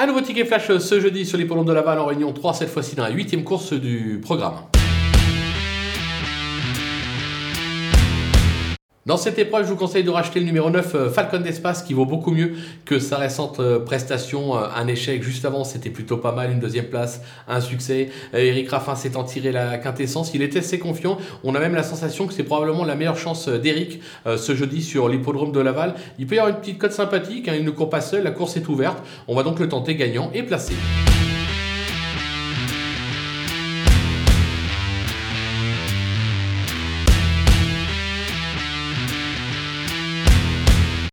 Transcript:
Un nouveau ticket flash ce jeudi sur l'hippodrome de Laval en réunion 3, cette fois-ci dans la huitième course du programme. Dans cette épreuve, je vous conseille de racheter le numéro 9 euh, Falcon d'Espace qui vaut beaucoup mieux que sa récente euh, prestation. Euh, un échec juste avant, c'était plutôt pas mal, une deuxième place, un succès. Eric Raffin s'étant tiré la quintessence, il était assez confiant. On a même la sensation que c'est probablement la meilleure chance d'Eric ce jeudi sur l'hippodrome de Laval. Il peut y avoir une petite cote sympathique, hein, il ne court pas seul, la course est ouverte. On va donc le tenter gagnant et placé.